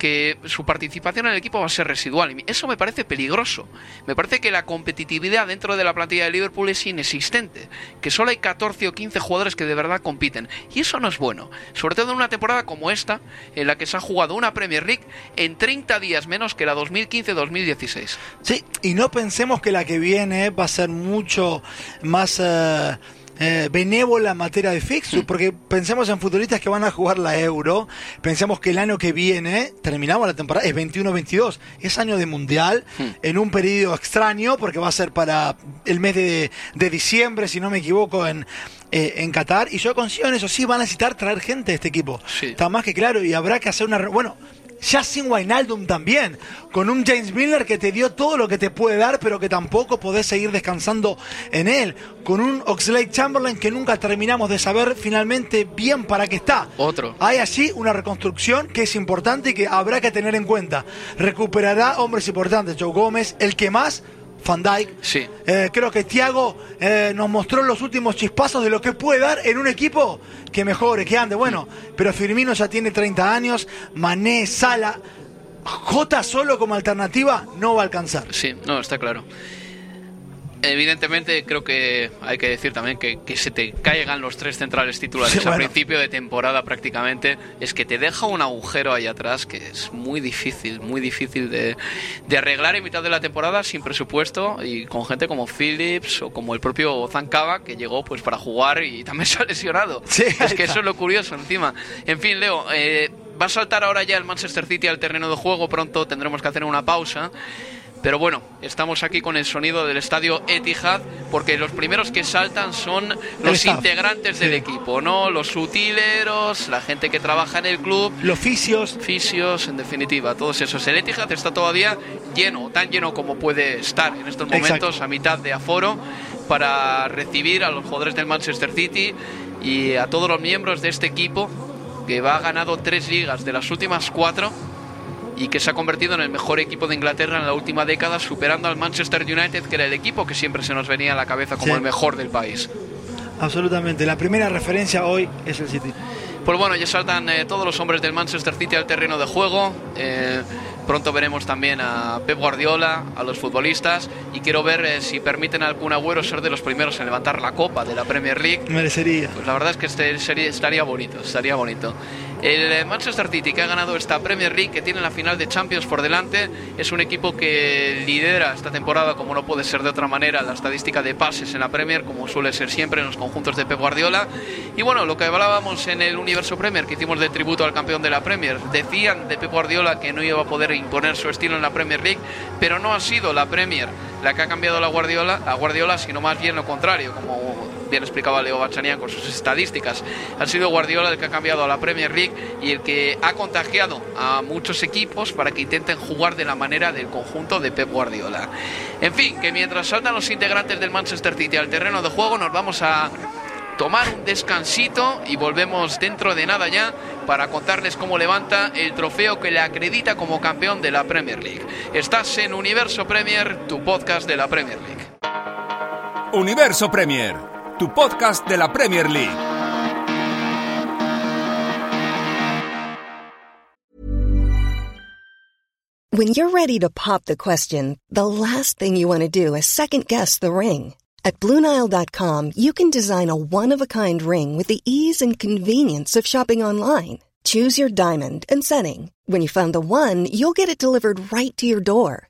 que su participación en el equipo va a ser residual. Y eso me parece peligroso. Me parece que la competitividad dentro de la plantilla de Liverpool es inexistente. Que solo hay 14 o 15 jugadores que de verdad compiten. Y eso no es bueno. Sobre todo en una temporada como esta, en la que se ha jugado una Premier League en 30 días menos que la 2015-2016. Sí, y no pensemos que la que viene va a ser mucho más eh, eh, benévola en materia de fixture, porque pensemos en futbolistas que van a jugar la Euro, pensemos que el año que viene, terminamos la temporada, es 21-22, es año de Mundial, en un periodo extraño, porque va a ser para el mes de, de diciembre, si no me equivoco, en, eh, en Qatar, y yo consigo en eso, sí, van a necesitar traer gente de este equipo. Está más que claro, y habrá que hacer una... Bueno, ya sin Wijnaldum también, con un James Miller que te dio todo lo que te puede dar, pero que tampoco podés seguir descansando en él, con un Oxlade Chamberlain que nunca terminamos de saber finalmente bien para qué está. Otro. Hay así una reconstrucción que es importante y que habrá que tener en cuenta. Recuperará hombres importantes, Joe Gómez, el que más, Van Dijk. Sí. Eh, creo que Thiago eh, nos mostró los últimos chispazos de lo que puede dar en un equipo que mejore, que ande. Bueno, pero Firmino ya tiene 30 años, Mané, Sala, J solo como alternativa no va a alcanzar. Sí, no, está claro. Evidentemente, creo que hay que decir también que, que se te caigan los tres centrales titulares Sí, a bueno. principio de temporada prácticamente, es que te deja un agujero ahí atrás que es muy difícil, muy difícil de, de arreglar en mitad de la temporada sin presupuesto y con gente como Phillips o como el propio Zancaba que llegó pues para jugar y también se ha lesionado. es que eso es lo curioso encima. En fin, Leo, eh, va a saltar ahora ya el Manchester City al terreno de juego, pronto tendremos que hacer una pausa. Pero bueno, estamos aquí con el sonido del estadio Etihad porque los primeros que saltan son los integrantes del equipo, ¿no? Los utileros, la gente que trabaja en el club. Los fisios. Fisios, en definitiva, todos esos. El Etihad está todavía lleno, tan lleno como puede estar en estos momentos, Exacto. a mitad de aforo, para recibir a los jugadores del Manchester City y a todos los miembros de este equipo que va ganado tres ligas de las últimas cuatro y que se ha convertido en el mejor equipo de Inglaterra en la última década, superando al Manchester United, que era el equipo que siempre se nos venía a la cabeza como Sí. el mejor del país. Absolutamente. La primera referencia hoy es el City. Pues bueno, ya saltan eh, todos los hombres del Manchester City al terreno de juego. Eh, pronto veremos también a Pep Guardiola, a los futbolistas. Y quiero ver eh, si permiten al Kun Agüero ser de los primeros en levantar la copa de la Premier League. Merecería. Pues la verdad es que este sería, estaría bonito, estaría bonito. El eh, Manchester City que ha ganado esta Premier League, que tiene la final de Champions por delante, es un equipo que lidera esta temporada, como no puede ser de otra manera, la estadística de pases en la Premier, como suele ser siempre en los conjuntos de Pep Guardiola. Y bueno, lo que hablábamos en el Universo Premier, que hicimos de tributo al campeón de la Premier, decían de Pep Guardiola que no iba a poder imponer su estilo en la Premier League, pero no ha sido la Premier la que ha cambiado la Guardiola, a Guardiola, sino más bien lo contrario, como bien explicaba Leo Bachanian con sus estadísticas. Ha sido Guardiola el que ha cambiado a la Premier League y el que ha contagiado a muchos equipos para que intenten jugar de la manera del conjunto de Pep Guardiola. En fin, que mientras saltan los integrantes del Manchester City al terreno de juego, nos vamos a tomar un descansito y volvemos dentro de nada ya para contarles cómo levanta el trofeo que le acredita como campeón de la Premier League. Estás en Universo Premier, tu podcast de la Premier League. Universo Premier, tu podcast de la Premier League. When you're ready to pop the question, the last thing you want to do is second guess the ring. At Bluenile.com, you can design a one of a kind ring with the ease and convenience of shopping online. Choose your diamond and setting. When you find the one, you'll get it delivered right to your door.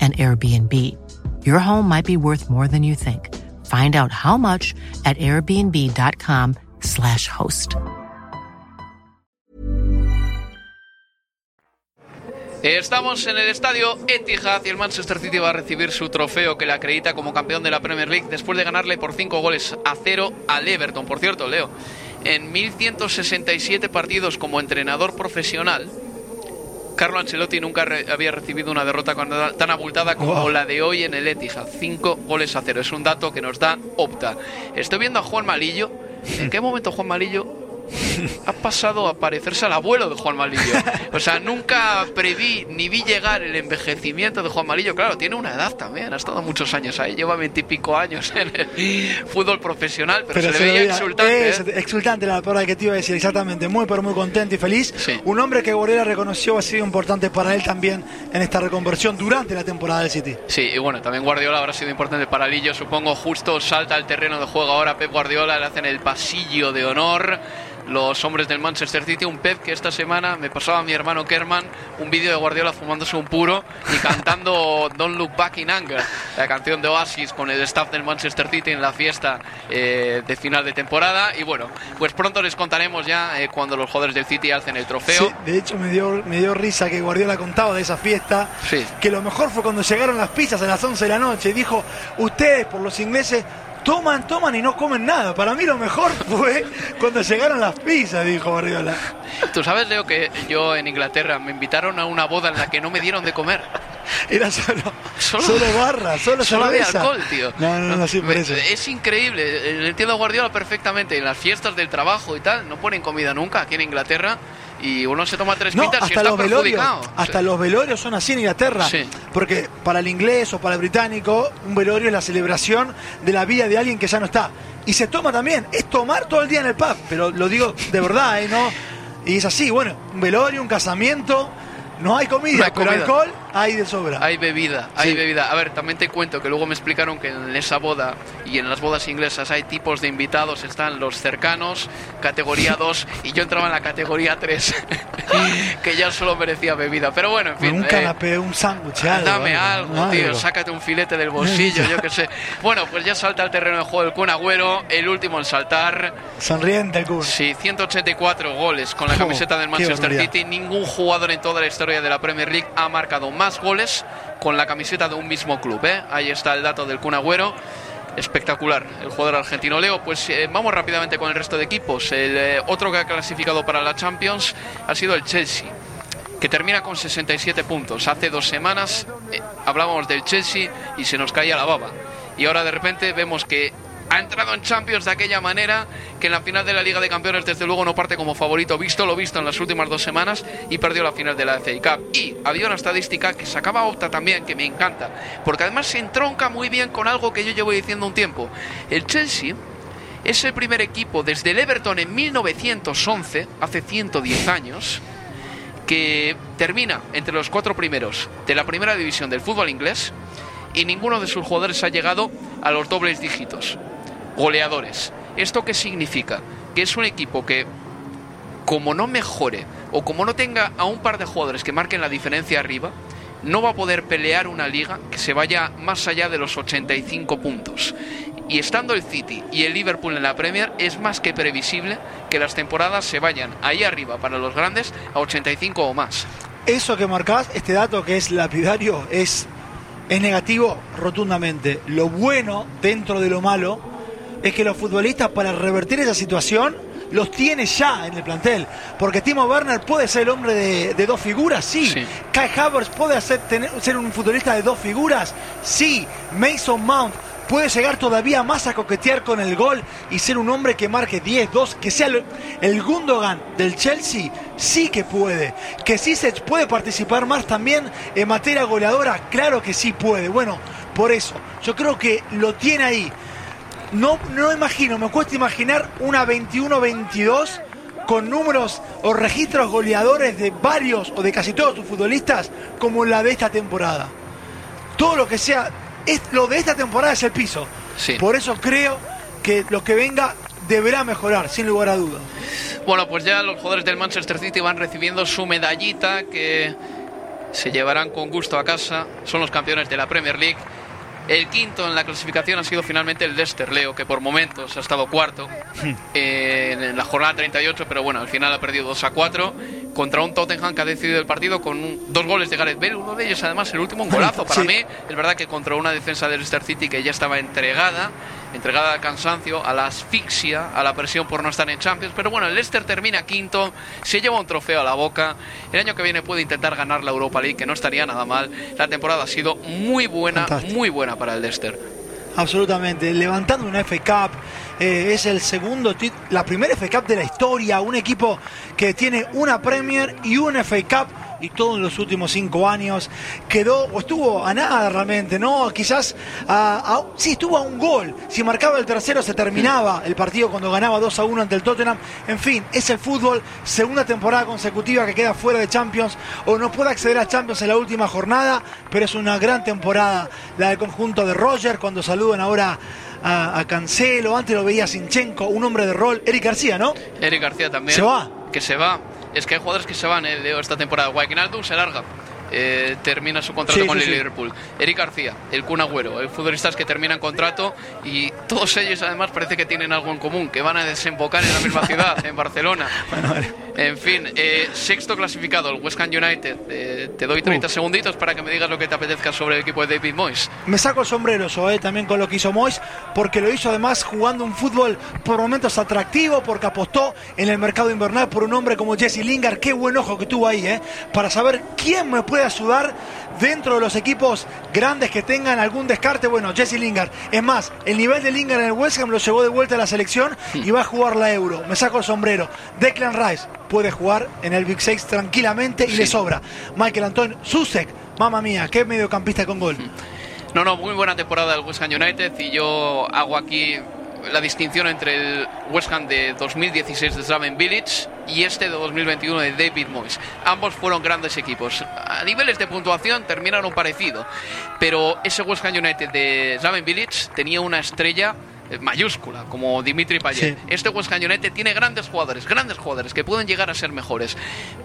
an Airbnb. Your home might be worth more than you think. Find out how much at airbnb.com/slash host. Estamos en el estadio Etihad y el Manchester City va a recibir su trofeo que le acredita como campeón de la Premier League después de ganarle por 5 goles a 0 al Everton. Por cierto, Leo, en 1167 partidos como entrenador profesional, Carlo Ancelotti nunca re- había recibido una derrota tan abultada como Wow. la de hoy en el Etihad. 5 goles a 0. Es un dato que nos da Opta. Estoy viendo a Juan Malillo. ¿En qué momento Juan Malillo ha pasado a parecerse al abuelo de Juan Malillo. O sea, nunca preví ni vi llegar el envejecimiento de Juan Malillo. Claro, tiene una edad también, ha estado muchos años ahí, lleva veintipico años en el fútbol profesional, pero, se, le lo veía veía- exultante. es ¿eh? exultante la palabra que te iba a decir, exactamente. Muy, pero muy contento y feliz. Un hombre que Guardiola reconoció ha sido importante para él también en esta reconversión durante la temporada del City. Sí, y bueno, también Guardiola habrá sido importante para Lillo, supongo. Justo salta al terreno de juego ahora Pep Guardiola, le hacen el pasillo de honor. Los hombres del Manchester City, un Pep que esta semana me pasaba a mi hermano Kerman un vídeo de Guardiola fumándose un puro y cantando Don't Look Back in Anger, la canción de Oasis con el staff del Manchester City en la fiesta eh, de final de temporada. Y bueno, pues pronto les contaremos ya eh, cuando los jugadores del City alcen el trofeo. Sí, de hecho me dio, me dio risa que Guardiola contaba de esa fiesta, que lo mejor fue cuando llegaron las pizzas a las 11 de la noche y dijo, ustedes por los ingleses toman, toman y no comen nada. Para mí lo mejor fue cuando llegaron las pizzas, dijo Guardiola. Tú sabes, Leo, que yo en Inglaterra me invitaron a una boda en la que no me dieron de comer. Era solo, solo, solo barra, solo había cerveza. alcohol, tío. No, no, no, sí, por Me- eso. Es increíble, eh, entiendo a Guardiola perfectamente. En las fiestas del trabajo y tal, no ponen comida nunca aquí en Inglaterra. Y uno se toma tres No, pintas y hasta está los velorios, hasta los velorios son así en Inglaterra. Sí. Porque para el inglés o para el británico, un velorio es la celebración de la vida de alguien que ya no está. Y se toma también, es tomar todo el día en el pub, pero lo digo de verdad, ¿eh? ¿no? Y es así, bueno, un velorio, un casamiento, no hay comida, No hay pero comida. alcohol hay de sobra. Hay bebida, hay Sí. bebida. A ver, también te cuento que luego me explicaron que en esa boda y en las bodas inglesas hay tipos de invitados. Están los cercanos, categoría 2, y yo entraba en la categoría 3, que ya solo merecía bebida. Pero bueno, en fin. un eh, canapé, un sándwich. Dame algo, tío, algo. sácate un filete del bolsillo, yo qué sé. Bueno, pues ya salta al terreno de juego el Kun Agüero, el último en saltar. Sonriente el Kun. Sí, 184 goles con la Oh, camiseta del Manchester. City. Ningún jugador en toda la historia de la Premier League ha marcado más goles con la camiseta de un mismo club. ¿eh? Ahí está el dato del Kun Agüero. Espectacular el jugador argentino Leo. Pues eh, vamos rápidamente con el resto de equipos. El eh, otro que ha clasificado para la Champions ha sido el Chelsea que termina con 67 puntos. Hace dos semanas hablábamos del Chelsea y se nos caía la baba. Y ahora de repente vemos que ha entrado en Champions de aquella manera que en la final de la Liga de Campeones desde luego no parte como favorito, visto lo visto en las últimas dos semanas y perdió la final de la FA Cup. Y había una estadística que sacaba Opta también, que me encanta, porque además se entronca muy bien con algo que yo llevo diciendo un tiempo. El Chelsea es el primer equipo desde el Everton en 1911, hace 110 años, que termina entre los cuatro primeros de la primera división del fútbol inglés y ninguno de sus jugadores ha llegado a los dobles dígitos. Goleadores. ¿Esto qué significa? Que es un equipo que, como no mejore o como no tenga a un par de jugadores que marquen la diferencia arriba, no va a poder pelear una liga que se vaya más allá de los 85 puntos. Y estando el City y el Liverpool en la Premier, es más que previsible que las temporadas se vayan ahí arriba para los grandes a 85 o más. Eso que marcás, este dato que es lapidario, es, es negativo rotundamente. Lo bueno dentro de lo malo es que los futbolistas para revertir esa situación los tiene ya en el plantel. Porque Timo Werner puede ser el hombre de, de dos figuras, sí. Kai Havertz puede hacer, tener- ser un futbolista de dos figuras, sí. Mason Mount puede llegar todavía más a coquetear con el gol y ser un hombre que marque 10, 2, que sea el, el Gundogan del Chelsea, sí que puede. Que sí se puede participar más también en materia goleadora, claro que sí puede. Bueno, por eso, yo creo que lo tiene ahí. No, no imagino, me cuesta imaginar una 21-22 con números o registros goleadores de varios o de casi todos sus futbolistas como la de esta temporada. Todo lo que sea, es, lo de esta temporada es el piso. Por eso creo que lo que venga deberá mejorar, sin lugar a dudas. Bueno, pues ya los jugadores del Manchester City van recibiendo su medallita que se llevarán con gusto a casa. Son los campeones de la Premier League. El quinto en la clasificación ha sido finalmente el Leicester, Leo, que por momentos ha estado cuarto eh, en la jornada 38, pero bueno, al final ha perdido 2 a 4 contra un Tottenham que ha decidido el partido con un- dos goles de Gareth Bale, uno de ellos además el último un golazo. Para Sí. mí, es verdad que contra una defensa del Leicester City que ya estaba entregada, entregada al cansancio, a la asfixia, a la presión por no estar en Champions, pero bueno, el Leicester termina quinto, se lleva un trofeo a la boca, el año que viene puede intentar ganar la Europa League, que no estaría nada mal, la temporada ha sido muy buena, Fantástico. muy buena para el Leicester. Absolutamente, levantando una FA Cup, eh, es el segundo, la primera FA Cup de la historia, un equipo que tiene una Premier y una FA Cup y todo en los últimos cinco años quedó o estuvo a nada realmente, ¿no? Quizás a, a- sí estuvo a un gol, si marcaba el tercero se terminaba el partido cuando ganaba 2 a 1 ante el Tottenham, en fin, es el fútbol, segunda temporada consecutiva que queda fuera de Champions o no puede acceder a Champions en la última jornada, pero es una gran temporada la del conjunto de Roger cuando saludan ahora a, a Cancelo, antes lo veía Sinchenko, un hombre de rol, Eric García, ¿no? Eric García también. ¿Se va? Que se va. Es que hay jugadores que se van, eh, Leo, esta temporada. Wijnaldum se larga. Eh, termina su contrato Sí, con sí, el sí. Liverpool. Eric García, el Kun Agüero, hay futbolistas que terminan contrato y todos ellos además parece que tienen algo en común, que van a desembocar en la misma ciudad, en Barcelona. En fin, eh, sexto clasificado, el West Ham United. Eh, te doy 30 segunditos para que me digas lo que te apetezca sobre el equipo de David Moyes. Me saco el sombrero eso, eh, también con lo que hizo Moyes, porque lo hizo además jugando un fútbol por momentos atractivo, porque apostó en el mercado invernal por un hombre como Jesse Lingard. Qué buen ojo que tuvo ahí, eh, para saber quién me puede ayudar dentro de los equipos grandes que tengan algún descarte, bueno, Jesse Lingard. Es más, el nivel de Lingard en el West Ham lo llevó de vuelta a la selección y va a jugar la Euro. Me saco el sombrero. Declan Rice puede jugar en el Big Six tranquilamente y le sobra. Michael Antonio Susek, mamma mía, qué mediocampista con gol. No, no, muy buena temporada del West Ham United y yo hago aquí la distinción entre el West Ham de 2016 de Slaven Village y este de 2021 de David Moyes. Ambos fueron grandes equipos. A niveles de puntuación terminaron parecido, pero ese West Ham United de Slaven Village tenía una estrella mayúscula, como Dimitri Payet. Este West Ham United tiene grandes jugadores, grandes jugadores que pueden llegar a ser mejores,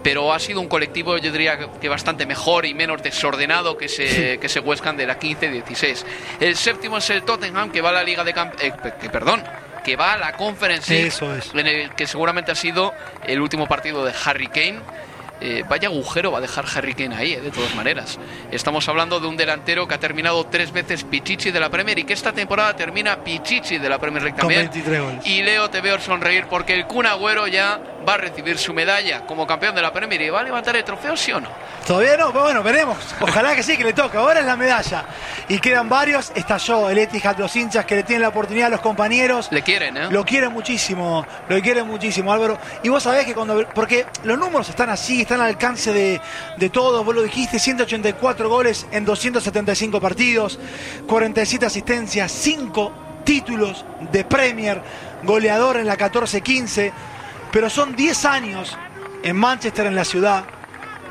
pero ha sido un colectivo, yo diría que bastante mejor y menos desordenado que ese, que ese West Ham de la 15-16. El séptimo es el Tottenham, que va a la Liga de Campeones, perdón, que va a la Conference Eso es. en el que seguramente ha sido el último partido de Harry Kane. Eh, vaya agujero va a dejar Harry Kane ahí, eh, de todas maneras. Estamos hablando de un delantero que ha terminado tres veces Pichichi de la Premier y que esta temporada termina Pichichi de la Premier League también. 23 goles. Y Leo, te veo sonreír porque el Kun Agüero ya va a recibir su medalla como campeón de la Premier y va a levantar el trofeo, ¿sí o no? Todavía no, pero bueno, veremos. Ojalá que sí, que le toque. Ahora es la medalla. Y quedan varios. Estalló el Etihad, los hinchas que le tienen la oportunidad a los compañeros. Le quieren, ¿eh? Lo quieren muchísimo, lo quieren muchísimo, Álvaro. Y vos sabés que cuando. Porque los números están así, están al alcance de, de todos. Vos lo dijiste: 184 goles en 275 partidos, 47 asistencias, 5 títulos de Premier, goleador en la 14-15. Pero son 10 años en Manchester, en la ciudad,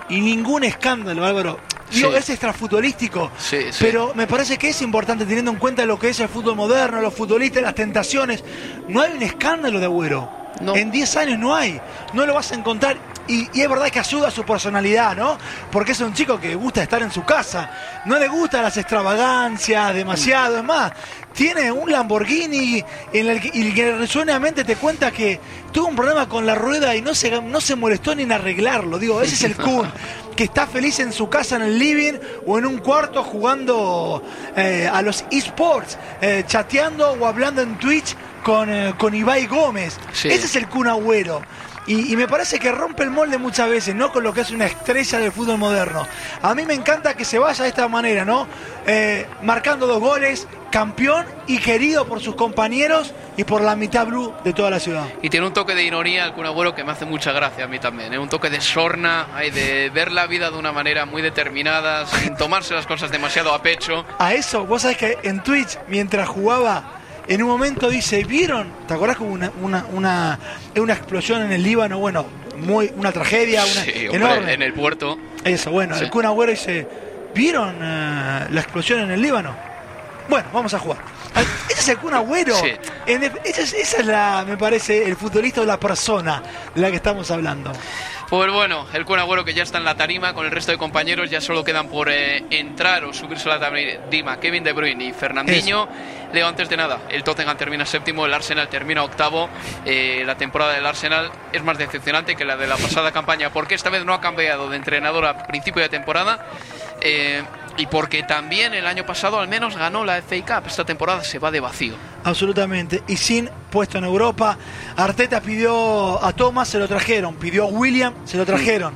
y ningún escándalo, Álvaro. Digo, Sí. es extrafutbolístico, Sí, sí. pero me parece que es importante teniendo en cuenta lo que es el fútbol moderno, los futbolistas, las tentaciones. No hay un escándalo de Agüero. En 10 años no hay. No lo vas a encontrar. Y, y es verdad que ayuda a su personalidad, ¿no? Porque es un chico que gusta estar en su casa. No le gustan las extravagancias demasiado. Es más, tiene un Lamborghini en el que, y que resuenamente te cuenta que tuvo un problema con la rueda y no se, no se molestó ni en arreglarlo. Digo, ese es el Kun, que está feliz en su casa, en el living o en un cuarto jugando eh, a los esports, eh, chateando o hablando en Twitch con, eh, con Ibai Gómez. Sí. Ese es el Kun Agüero. Y, y me parece que rompe el molde muchas veces, ¿no? Con lo que es una estrella del fútbol moderno. A mí me encanta que se vaya de esta manera, ¿no? Eh, marcando dos goles, campeón y querido por sus compañeros y por la mitad blue de toda la ciudad. Y tiene un toque de ironía el Kun Agüero que me hace mucha gracia a mí también. ¿eh? Un toque de sorna, hay de ver la vida de una manera muy determinada, sin tomarse las cosas demasiado a pecho. A eso, vos sabés que en Twitch, mientras jugaba, en un momento dice, ¿vieron? ¿Te acordás que hubo una, una, una, una explosión en el Líbano? Bueno, muy, una tragedia, una Sí, hombre, enorme. en el puerto. Eso, bueno, Sí. el Kun Agüero dice, ¿vieron eh, la explosión en el Líbano? Bueno, vamos a jugar. Ese es el Kun Agüero. Sí. En esa, es, esa es la, me parece, el futbolista o la persona de la que estamos hablando. Pues bueno, el Kun Agüero que ya está en la tarima con el resto de compañeros, ya solo quedan por eh, entrar o subirse a la tarima Kevin De Bruyne y Fernandinho. Leo, antes de nada, el Tottenham termina séptimo, el Arsenal termina octavo. Eh, la temporada del Arsenal es más decepcionante que la de la pasada campaña, porque esta vez no ha cambiado de entrenador a principio de temporada. eh, y porque también el año pasado al menos ganó la FA Cup. Esta temporada se va de vacío. Absolutamente. Y sin puesto en Europa. Arteta pidió a Thomas, se lo trajeron. Pidió a William, se lo trajeron.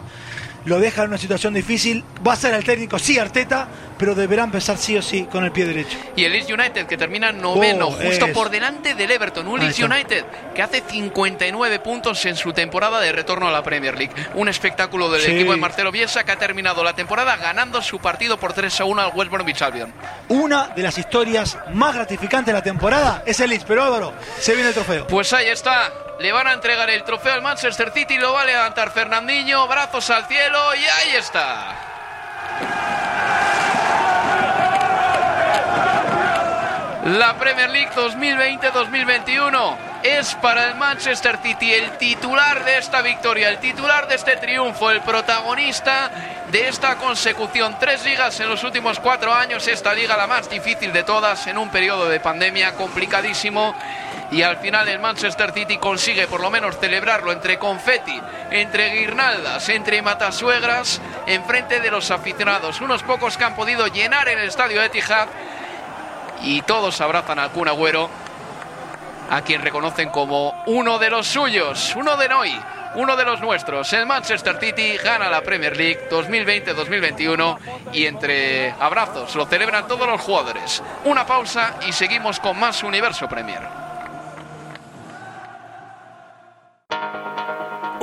Lo deja en una situación difícil. Va a ser el técnico, sí, Arteta, pero deberá empezar sí o sí con el pie derecho. Y el Leeds United, que termina noveno, Oh, justo por delante del Everton. Un Leeds. United que hace 59 puntos en su temporada de retorno a la Premier League. Un espectáculo del Sí. equipo de Marcelo Bielsa que ha terminado la temporada ganando su partido por 3 a 1 al West Bromwich Albion. Una de las historias más gratificantes de la temporada es el Leeds, pero Álvaro, se viene el trofeo. Pues ahí está. Le van a entregar el trofeo al Manchester City, lo va a levantar Fernandinho, brazos al cielo y ahí está. La Premier League 2020-2021 es para el Manchester City el titular de esta victoria, el titular de este triunfo, el protagonista de esta consecución. Tres ligas en los últimos cuatro años, esta liga la más difícil de todas en un periodo de pandemia complicadísimo. Y al final el Manchester City consigue por lo menos celebrarlo entre confeti, entre guirnaldas, entre matasuegras, enfrente de los aficionados. Unos pocos que han podido llenar el estadio Etihad y todos abrazan al Kun Agüero, a quien reconocen como uno de los suyos, uno de Noi, uno de los nuestros. El Manchester City gana la Premier League 2020-2021 y entre abrazos lo celebran todos los jugadores. Una pausa y seguimos con más Universo Premier.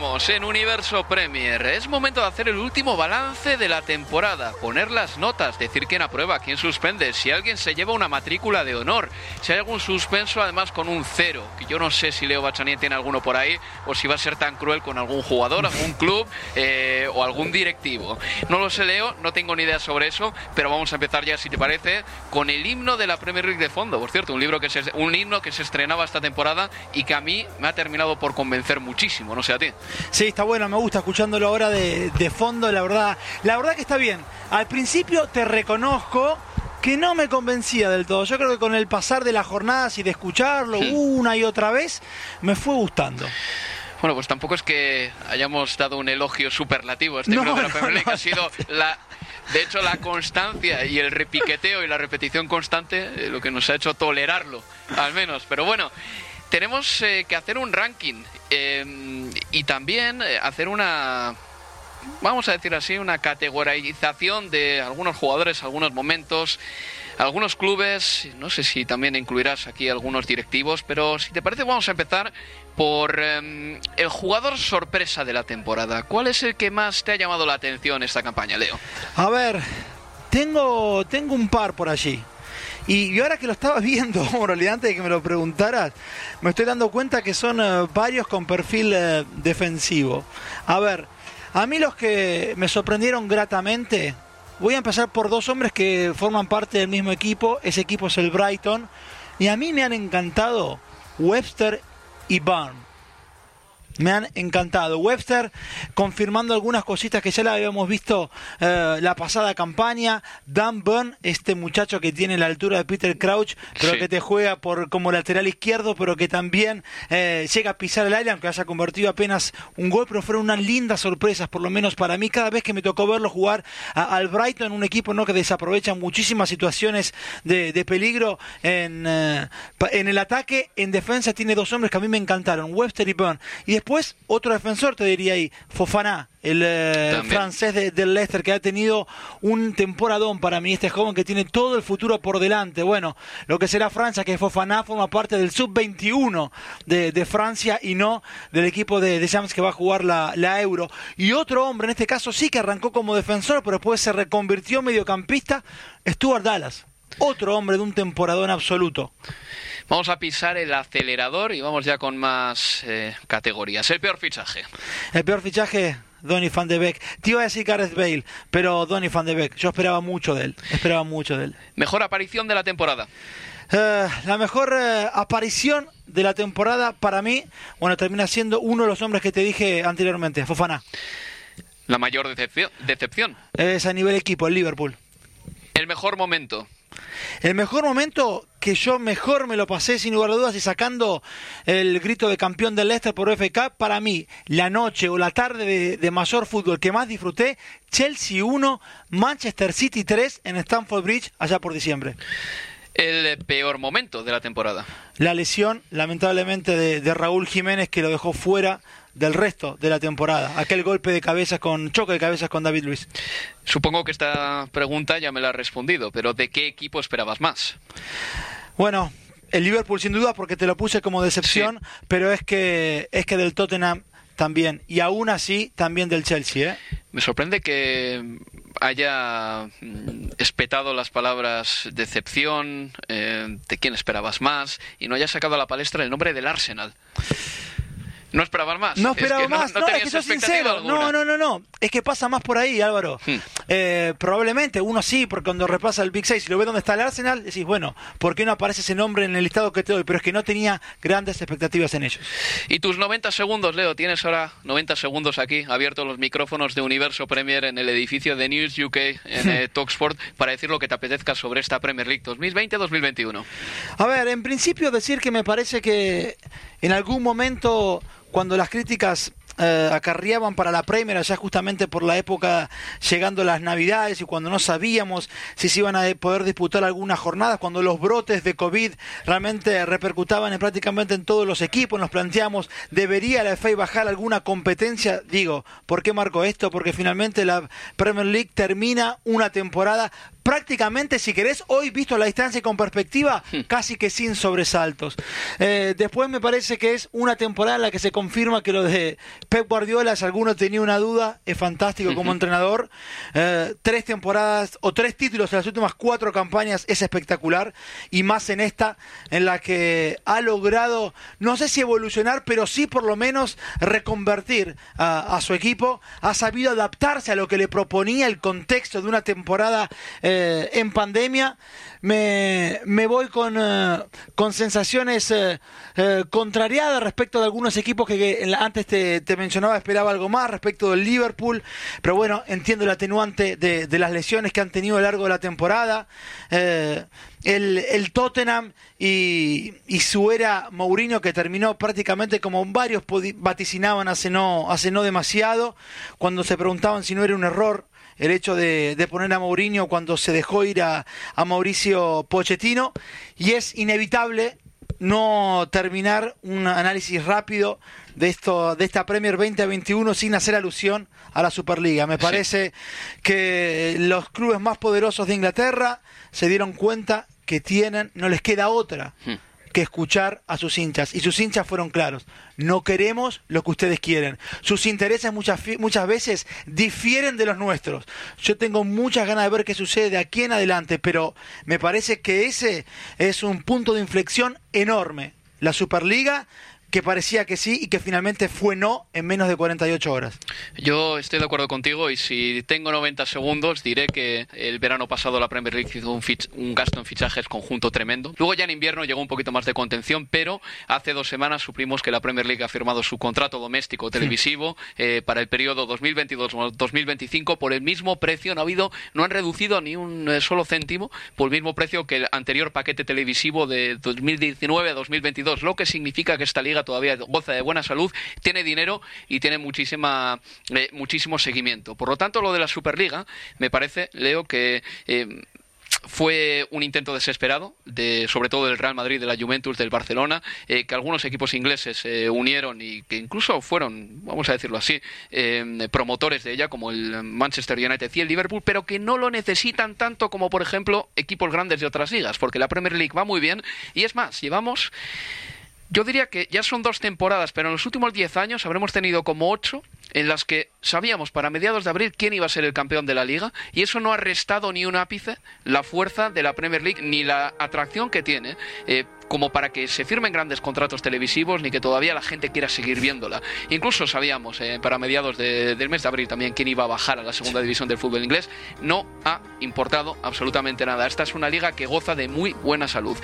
En Universo Premier. Es momento de hacer el último balance de la temporada, poner las notas, decir quién aprueba, quién suspende, si alguien se lleva una matrícula de honor, si hay algún suspenso además con un cero, que yo no sé si Leo Bachanier tiene alguno por ahí o si va a ser tan cruel con algún jugador, algún club eh, o algún directivo. No lo sé Leo, no tengo ni idea sobre eso, pero vamos a empezar ya si te parece con el himno de la Premier League de fondo, por cierto, un libro que se, un himno que se estrenaba esta temporada y que a mí me ha terminado por convencer muchísimo, no sé a ti. Sí, está bueno, me gusta escuchándolo ahora de, de fondo, la verdad, la verdad que está bien. Al principio te reconozco que no me convencía del todo. Yo creo que con el pasar de las jornadas y de escucharlo una y otra vez, me fue gustando. Bueno, pues tampoco es que hayamos dado un elogio superlativo a este No, himno de la no, Premier League. no, ha sido la, de hecho, la constancia y el repiqueteo y la repetición constante eh, lo que nos ha hecho tolerarlo, al menos. Pero bueno, tenemos eh, que hacer un ranking eh, y también eh, hacer una, vamos a decir así, una categorización de algunos jugadores, algunos momentos, algunos clubes. No sé si también incluirás aquí algunos directivos, pero si te parece, vamos a empezar por eh, el jugador sorpresa de la temporada. ¿Cuál es el que más te ha llamado la atención esta campaña, Leo? A ver, tengo, tengo un par por allí. Y yo ahora que lo estaba viendo, en realidad antes de que me lo preguntaras, me estoy dando cuenta que son eh, varios con perfil eh, defensivo. A ver, a mí los que me sorprendieron gratamente, voy a empezar por dos hombres que forman parte del mismo equipo. Ese equipo es el Brighton. Y a mí me han encantado Webster y Barn. Me han encantado. Webster confirmando algunas cositas que ya la habíamos visto eh, la pasada campaña. Dan Burn, este muchacho que tiene la altura de Peter Crouch, pero Sí. que te juega por como lateral izquierdo, pero que también eh, llega a pisar el aire, aunque haya convertido apenas un gol, pero fueron unas lindas sorpresas, por lo menos para mí, cada vez que me tocó verlo jugar a- al Brighton, un equipo ¿no? que desaprovecha muchísimas situaciones de, de peligro en, eh, en el ataque, en defensa tiene dos hombres que a mí me encantaron, Webster y Burn. Y después otro defensor, te diría ahí, Fofana, el eh, francés de- del Leicester, que ha tenido un temporadón para mí, este joven que tiene todo el futuro por delante. Bueno, lo que será Francia, que Fofana forma parte del sub-21 de, de Francia y no del equipo de, de James que va a jugar la, la Euro. Y otro hombre, en este caso sí que arrancó como defensor, pero después se reconvirtió en mediocampista, Stuart Dallas. Otro hombre de un temporadón absoluto. Vamos a pisar el acelerador y vamos ya con más eh, categorías. El peor fichaje. El peor fichaje, Donny van de Beek. Te iba a decir Gareth Bale, pero Donny van de Beek. Yo esperaba mucho de él. Esperaba mucho de él. Mejor aparición de la temporada. Eh, la mejor eh, aparición de la temporada para mí, bueno, termina siendo uno de los hombres que te dije anteriormente, Fofana. La mayor decepción. decepción. Es a nivel equipo, el Liverpool. El mejor momento. El mejor momento que yo mejor me lo pasé sin lugar a dudas y sacando el grito de campeón del Leicester por Cup, para mí la noche o la tarde de, de mayor fútbol que más disfruté, Chelsea 1, Manchester City 3 en Stamford Bridge allá por diciembre. El peor momento de la temporada. La lesión, lamentablemente, de, de Raúl Jiménez que lo dejó fuera del resto de la temporada. Aquel golpe de cabeza con choque de cabezas con David Luis. Supongo que esta pregunta ya me la has respondido, pero ¿de qué equipo esperabas más? Bueno, el Liverpool sin duda porque te lo puse como decepción, pero es que es que del Tottenham también y aún así también del Chelsea, ¿eh? Me sorprende que haya mm, espetado las palabras decepción, eh, de quién esperabas más, y no haya sacado a la palestra el nombre del Arsenal. ¿No esperabas más? No Es que esperaba más, no, es tenías que soy sincero. alguna. No, no, no, no. Es que pasa más por ahí, Álvaro. Hmm. Eh, probablemente uno sí, porque cuando repasa el Big 6 y lo ve dónde está el Arsenal, decís, bueno, ¿por qué no aparece ese nombre en el listado que te doy? Pero es que no tenía grandes expectativas en ellos. Y tus 90 segundos, Leo, tienes ahora 90 segundos aquí, abiertos los micrófonos de Universo Premier en el edificio de News UK en eh, Talksport para decir lo que te apetezca sobre esta Premier League 2020-2021. A ver, en principio decir que me parece que en algún momento cuando las críticas eh, acarreaban para la Premier allá justamente por la época llegando las Navidades y cuando no sabíamos si se iban a poder disputar algunas jornadas, cuando los brotes de COVID realmente repercutaban en prácticamente en todos los equipos, nos planteamos, ¿debería la FA bajar alguna competencia? Digo, ¿por qué marco esto? Porque finalmente la Premier League termina una temporada prácticamente, si querés, hoy visto a la distancia y con perspectiva, hmm. casi que sin sobresaltos. Eh, después me parece que es una temporada en la que se confirma que lo de Pep Guardiola, si alguno tenía una duda, es fantástico como entrenador. Eh, tres temporadas o tres títulos en las últimas cuatro campañas es espectacular y más en esta en la que ha logrado, no sé si evolucionar, pero sí por lo menos reconvertir a, su equipo. Ha sabido adaptarse a lo que le proponía el contexto de una temporada. Eh, en pandemia, me, me voy con, eh, con sensaciones eh, contrariadas respecto de algunos equipos que, antes te, te, mencionaba, esperaba algo más respecto del Liverpool, pero bueno, entiendo el atenuante de, de las lesiones que han tenido a lo largo de la temporada. el, el, Tottenham y, y, su era Mourinho que terminó prácticamente como varios vaticinaban hace no, hace no demasiado, cuando se preguntaban si no era un error el hecho de, poner a Mourinho cuando se dejó ir a, Mauricio Pochettino y es inevitable no terminar un análisis rápido de esto de esta Premier 2021 sin hacer alusión a la Superliga. Me parece que los clubes más poderosos de Inglaterra se dieron cuenta que tienen, no les queda otra. Hmm que escuchar a sus hinchas. Y sus hinchas fueron claros. No queremos lo que ustedes quieren. Sus intereses muchas, muchas veces difieren de los nuestros. Yo tengo muchas ganas de ver qué sucede de aquí en adelante, pero me parece que ese es un punto de inflexión enorme. La Superliga que parecía que sí y que finalmente fue no en menos de 48 horas. Yo estoy de acuerdo contigo y si tengo 90 segundos diré que el verano pasado la Premier League hizo un, un gasto en fichajes conjunto tremendo. Luego ya en invierno llegó un poquito más de contención, pero hace dos semanas suprimos que la Premier League ha firmado su contrato doméstico televisivo eh, para el periodo 2022-2025 por el mismo precio. No ha habido, no han reducido ni un eh, solo céntimo por el mismo precio que el anterior paquete televisivo de 2019 a 2022, lo que significa que esta liga todavía goza de buena salud, tiene dinero y tiene muchísima, eh, muchísimo seguimiento. Por lo tanto, lo de la Superliga, me parece, Leo, que eh, fue un intento desesperado, de, sobre todo del Real Madrid, de la Juventus, del Barcelona, eh, que algunos equipos ingleses se unieron y que incluso fueron, vamos a decirlo así, promotores de ella, como el Manchester United y el Liverpool, pero que no lo necesitan tanto como, por ejemplo, equipos grandes de otras ligas, porque la Premier League va muy bien y es más, llevamos yo diría que ya son dos temporadas, pero en los últimos diez años habremos tenido como ocho en las que sabíamos para mediados de abril quién iba a ser el campeón de la liga y eso no ha restado ni un ápice la fuerza de la Premier League ni la atracción que tiene. Eh, como para que se firmen grandes contratos televisivos ni que todavía la gente quiera seguir viéndola. Incluso sabíamos eh, para mediados del mes de abril también quién iba a bajar a la segunda división del fútbol inglés. No ha importado absolutamente nada. Esta es una liga que goza de muy buena salud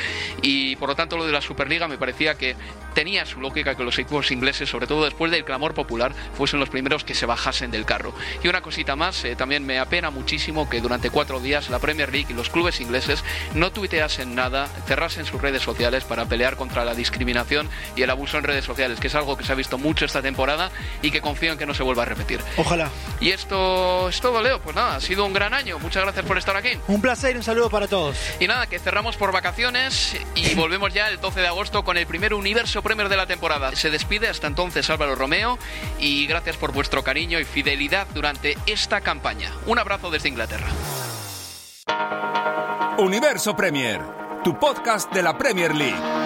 y por lo tanto lo de la Superliga me parecía que tenía su lógica que los equipos ingleses, sobre todo después del clamor popular, fuesen los primeros que se bajasen del carro. Y una cosita más, eh, también me apena muchísimo que durante cuatro días la Premier League y los clubes ingleses no tuiteasen nada, cerrasen sus redes sociales para pelear contra la discriminación y el abuso en redes sociales, que es algo que se ha visto mucho esta temporada y que confío en que no se vuelva a repetir. Ojalá. Y esto es todo, Leo. Pues nada, ha sido un gran año. Muchas gracias por estar aquí. Un placer y un saludo para todos. Y nada, que cerramos por vacaciones y volvemos ya el 12 de agosto con el primer Universo Premier de la temporada. Se despide hasta entonces Álvaro Romeo y gracias por vuestro cariño y fidelidad durante esta campaña. Un abrazo desde Inglaterra. Universo Premier tu podcast de la Premier League.